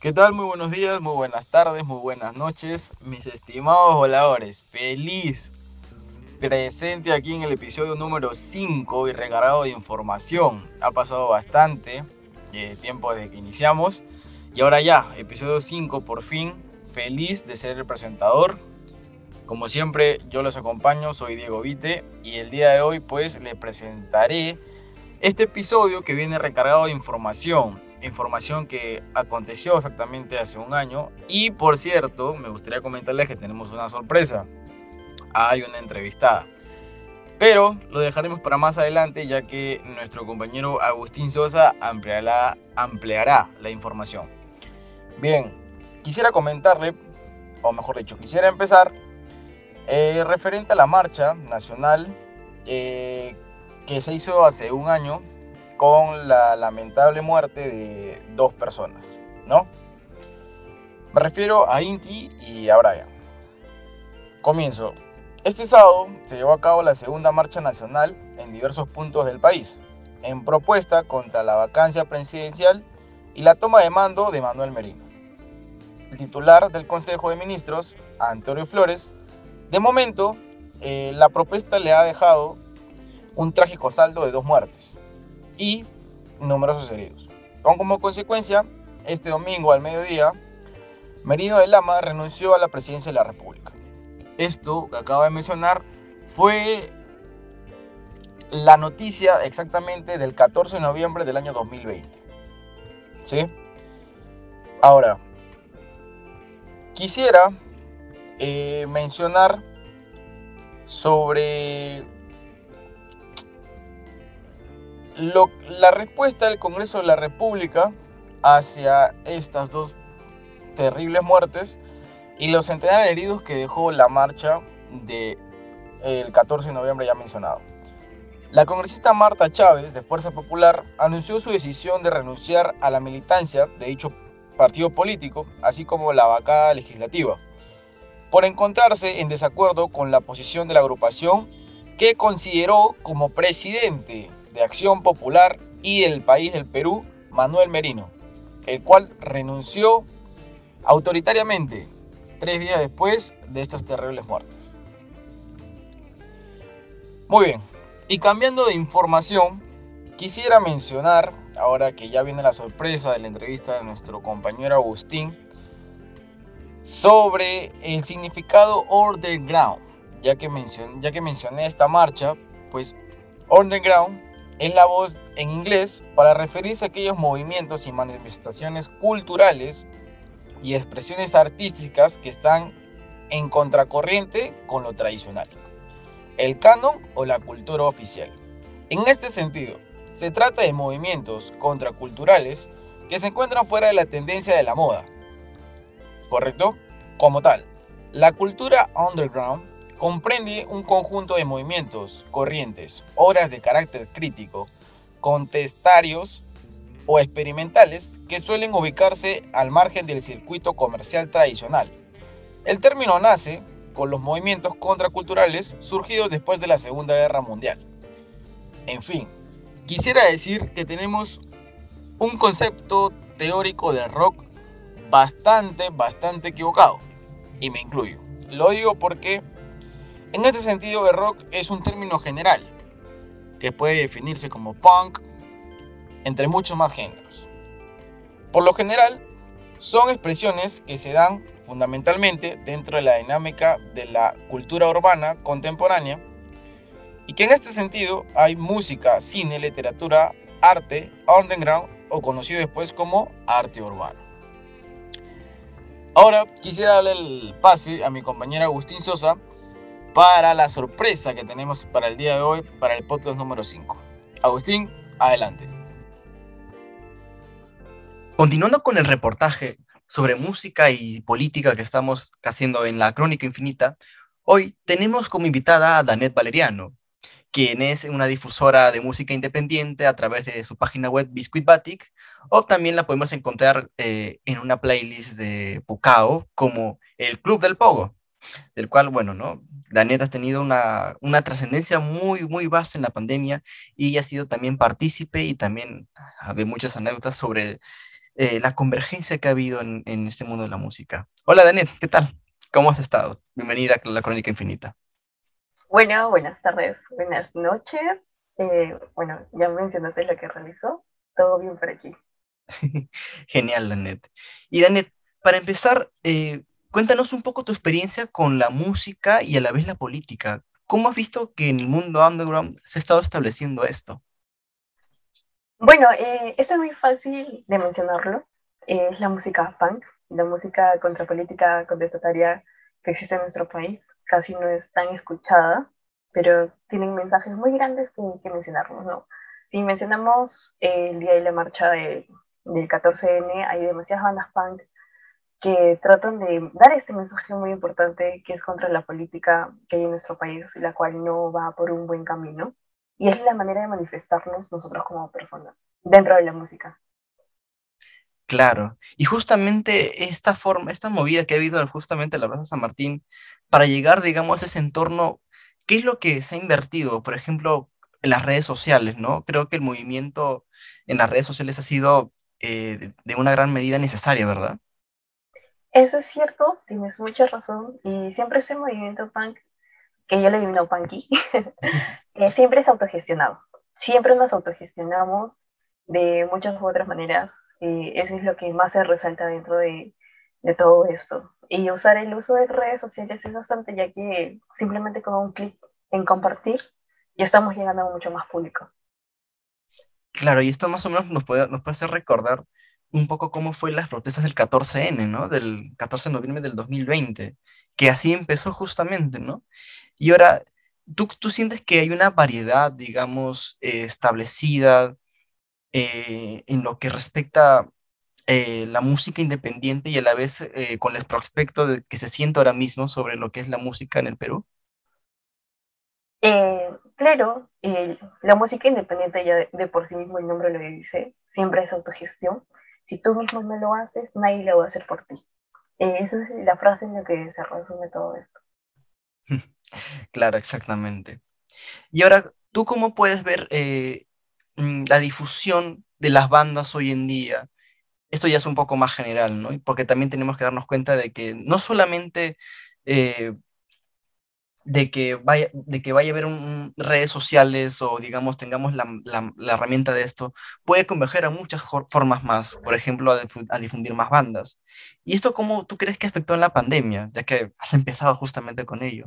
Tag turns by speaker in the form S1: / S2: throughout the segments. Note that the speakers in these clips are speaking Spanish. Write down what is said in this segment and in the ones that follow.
S1: ¿Qué tal? Muy buenos días, muy buenas tardes, muy buenas noches, mis estimados voladores. Feliz presente aquí en el episodio número 5 y recargado de información. Ha pasado bastante eh, tiempo desde que iniciamos y ahora ya, episodio 5 por fin. Feliz de ser el presentador. Como siempre, yo los acompaño, soy Diego Vite y el día de hoy pues le presentaré este episodio que viene recargado de información información que aconteció exactamente hace un año. Y por cierto, me gustaría comentarles que tenemos una sorpresa. Hay una entrevistada. Pero lo dejaremos para más adelante ya que nuestro compañero Agustín Sosa ampliará, la información. Bien, quisiera comentarle, o mejor dicho, quisiera empezar eh, referente a la marcha nacional eh, que se hizo hace un año con la lamentable muerte de dos personas, ¿no? Me refiero a Inti y a Brian. Comienzo. Este sábado se llevó a cabo la segunda marcha nacional en diversos puntos del país, en propuesta contra la vacancia presidencial y la toma de mando de Manuel Merino. El titular del Consejo de Ministros, Antonio Flores, de momento eh, la propuesta le ha dejado un trágico saldo de dos muertes, y numerosos heridos. Con como consecuencia, este domingo al mediodía, Merino de Lama renunció a la presidencia de la República. Esto que acabo de mencionar fue la noticia exactamente del 14 de noviembre del año 2020. ¿Sí? Ahora, quisiera eh, mencionar sobre la respuesta del Congreso de la República hacia estas dos terribles muertes y los centenares de heridos que dejó la marcha del el 14 de noviembre ya mencionado. La congresista Marta Chávez, de Fuerza Popular, anunció su decisión de renunciar a la militancia de dicho partido político, así como la vacada legislativa, por encontrarse en desacuerdo con la posición de la agrupación que consideró como presidente de Acción Popular y del país del Perú, Manuel Merino, el cual renunció autoritariamente tres días después de estas terribles muertes. Muy bien, y cambiando de información, quisiera mencionar, ahora que ya viene la sorpresa de la entrevista de nuestro compañero Agustín, sobre el significado underground. Ya que, ya que mencioné esta marcha, pues underground es la voz en inglés para referirse a aquellos movimientos y manifestaciones culturales y expresiones artísticas que están en contracorriente con lo tradicional, el canon o la cultura oficial. En este sentido, se trata de movimientos contraculturales que se encuentran fuera de la tendencia de la moda. ¿Correcto? Como tal, la cultura underground comprende un conjunto de movimientos, corrientes, obras de carácter crítico, contestarios o experimentales que suelen ubicarse al margen del circuito comercial tradicional. El término nace con los movimientos contraculturales surgidos después de la Segunda Guerra Mundial. En fin, quisiera decir que tenemos un concepto teórico del rock bastante, bastante equivocado. Y me incluyo. Lo digo porque en este sentido, el rock es un término general que puede definirse como punk, entre muchos más géneros. Por lo general, son expresiones que se dan fundamentalmente dentro de la dinámica de la cultura urbana contemporánea y que en este sentido hay música, cine, literatura, arte, underground o conocido después como arte urbano. Ahora quisiera darle el pase a mi compañera Agustín Sosa para la sorpresa que tenemos para el día de hoy, para el podcast número 5. Agustín, adelante.
S2: Continuando con el reportaje sobre música y política que estamos haciendo en la Crónica Infinita, hoy tenemos como invitada a Danet Valeriano, quien es una difusora de música independiente a través de su página web Biscuit Batic, o también la podemos encontrar eh, en una playlist de Pucao como el Club del Pogo, del cual, bueno, ¿no? Daniela ha tenido una, una trascendencia muy, muy vasta en la pandemia y ha sido también partícipe y también ah, de muchas anécdotas sobre eh, la convergencia que ha habido en, en este mundo de la música. Hola, Danet, ¿qué tal? ¿Cómo has estado? Bienvenida a la Crónica Infinita.
S3: Bueno, buenas tardes, buenas noches. Eh, bueno, ya mencionaste lo que realizó. Todo bien por aquí.
S2: Genial, Danet. Y Danet, para empezar, eh, cuéntanos un poco tu experiencia con la música y a la vez la política. ¿Cómo has visto que en el mundo underground se ha estado estableciendo esto?
S3: Bueno, eh, esto es muy fácil de mencionarlo. es la música punk, la música contrapolítica contestataria que existe en nuestro país. Casi no es tan escuchada, pero tienen mensajes muy grandes que, que mencionarlos, ¿no? Si mencionamos el día de la marcha de, del 14N, hay demasiadas bandas punk que tratan de dar este mensaje muy importante que es contra la política que hay en nuestro país, la cual no va por un buen camino. Y es la manera de manifestarnos nosotros como personas dentro de la música.
S2: Claro, y justamente esta forma, esta movida que ha habido justamente en la Plaza San Martín, para llegar, digamos, a ese entorno, ¿qué es lo que se ha invertido? Por ejemplo, en las redes sociales, ¿no? Creo que el movimiento en las redes sociales ha sido eh, de una gran medida necesaria, ¿verdad?
S3: Eso es cierto, tienes mucha razón. Y siempre ese movimiento punk, que yo le digo punky, eh, siempre es autogestionado. Siempre nos autogestionamos de muchas otras maneras. Y eso es lo que más se resalta dentro de, todo esto. Y usar el uso de redes sociales es bastante, ya que simplemente con un clic en compartir ya estamos llegando a mucho más público.
S2: Claro, y esto más o menos nos puede, nos puede hacer recordar un poco cómo fue las protestas del 14N, ¿no? Del 14 de noviembre del 2020, que así empezó justamente, ¿no? Y ahora, ¿tú, tú sientes que hay una variedad, digamos, eh, establecida eh, en lo que respecta eh, la música independiente y a la vez con el prospecto de, que se siente ahora mismo sobre lo que es la música en el Perú?
S3: claro, la música independiente ya de, por sí mismo el nombre lo dice, siempre es autogestión si tú mismo no lo haces, nadie lo va a hacer por ti. Eh, esa es la frase en la que se resume todo esto.
S2: Claro, exactamente. Y ahora, ¿tú cómo puedes ver eh, mm, la difusión de las bandas hoy en día? Esto ya es un poco más general, ¿no? Porque también tenemos que darnos cuenta de que no solamente eh, de que vaya, de que vaya a haber redes sociales o digamos tengamos la, la, herramienta de esto, puede converger a muchas formas más, por ejemplo, a, difundir más bandas. ¿Y esto cómo tú crees que afectó en la pandemia, ya que has empezado justamente con ello?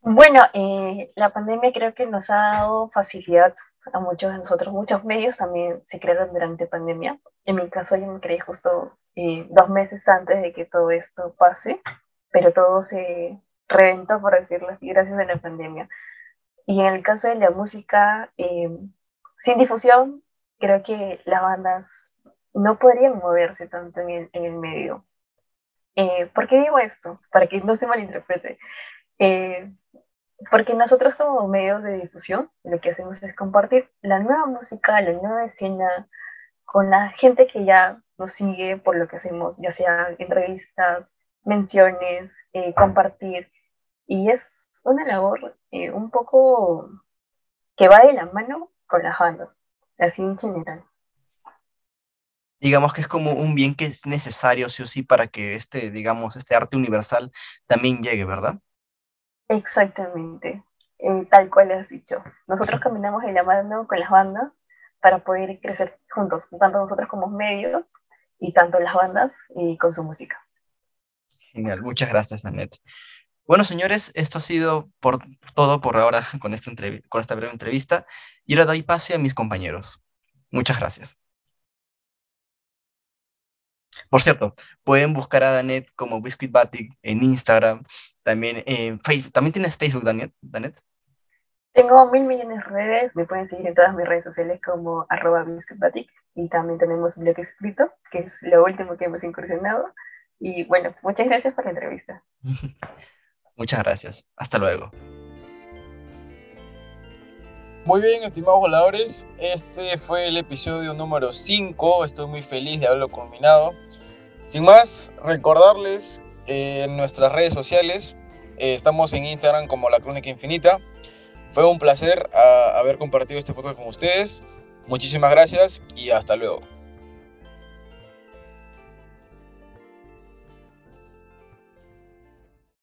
S3: Bueno, eh, la pandemia creo que nos ha dado facilidad a muchos de nosotros, muchos medios también se crearon durante pandemia. En mi caso yo me creí justo eh, dos meses antes de que todo esto pase, pero todo se, reventó, por decirlo así, gracias a la pandemia. Y en el caso de la música, eh, sin difusión, creo que las bandas no podrían moverse tanto en el, en el medio. Eh, ¿Por qué digo esto? Para que no se malinterprete. Eh, porque nosotros como medios de difusión lo que hacemos es compartir la nueva música, la nueva escena con la gente que ya nos sigue por lo que hacemos, ya sea entrevistas, menciones, compartir. Y es una labor eh, un poco que va de la mano con las bandas, así en general.
S2: Digamos que es como un bien que es necesario, sí o sí, para que este, digamos, este arte universal también llegue, ¿verdad?
S3: Exactamente, eh, tal cual has dicho. Nosotros caminamos de la mano con las bandas para poder crecer juntos, tanto nosotros como medios y tanto las bandas y con su música.
S2: Genial, muchas gracias, Annette. Bueno, señores, esto ha sido por todo por ahora con esta, con esta breve entrevista y ahora doy pase a mis compañeros. Muchas gracias. Por cierto, pueden buscar a Danet como Biscuit Batic en Instagram, también en Facebook. ¿También tienes Facebook, Danet? Danet?
S3: Tengo mil millones de redes, me pueden seguir en todas mis redes sociales como arroba biscuitbatic y también tenemos un blog escrito, que es lo último que hemos incursionado. Y bueno, muchas gracias por la entrevista.
S2: Muchas gracias. Hasta luego.
S1: Muy bien, estimados voladores, este fue el episodio número 5. Estoy muy feliz de haberlo culminado. Sin más, recordarles eh, en nuestras redes sociales, eh, estamos en Instagram como La Crónica Infinita. Fue un placer ah, haber compartido este podcast con ustedes. Muchísimas gracias y hasta luego.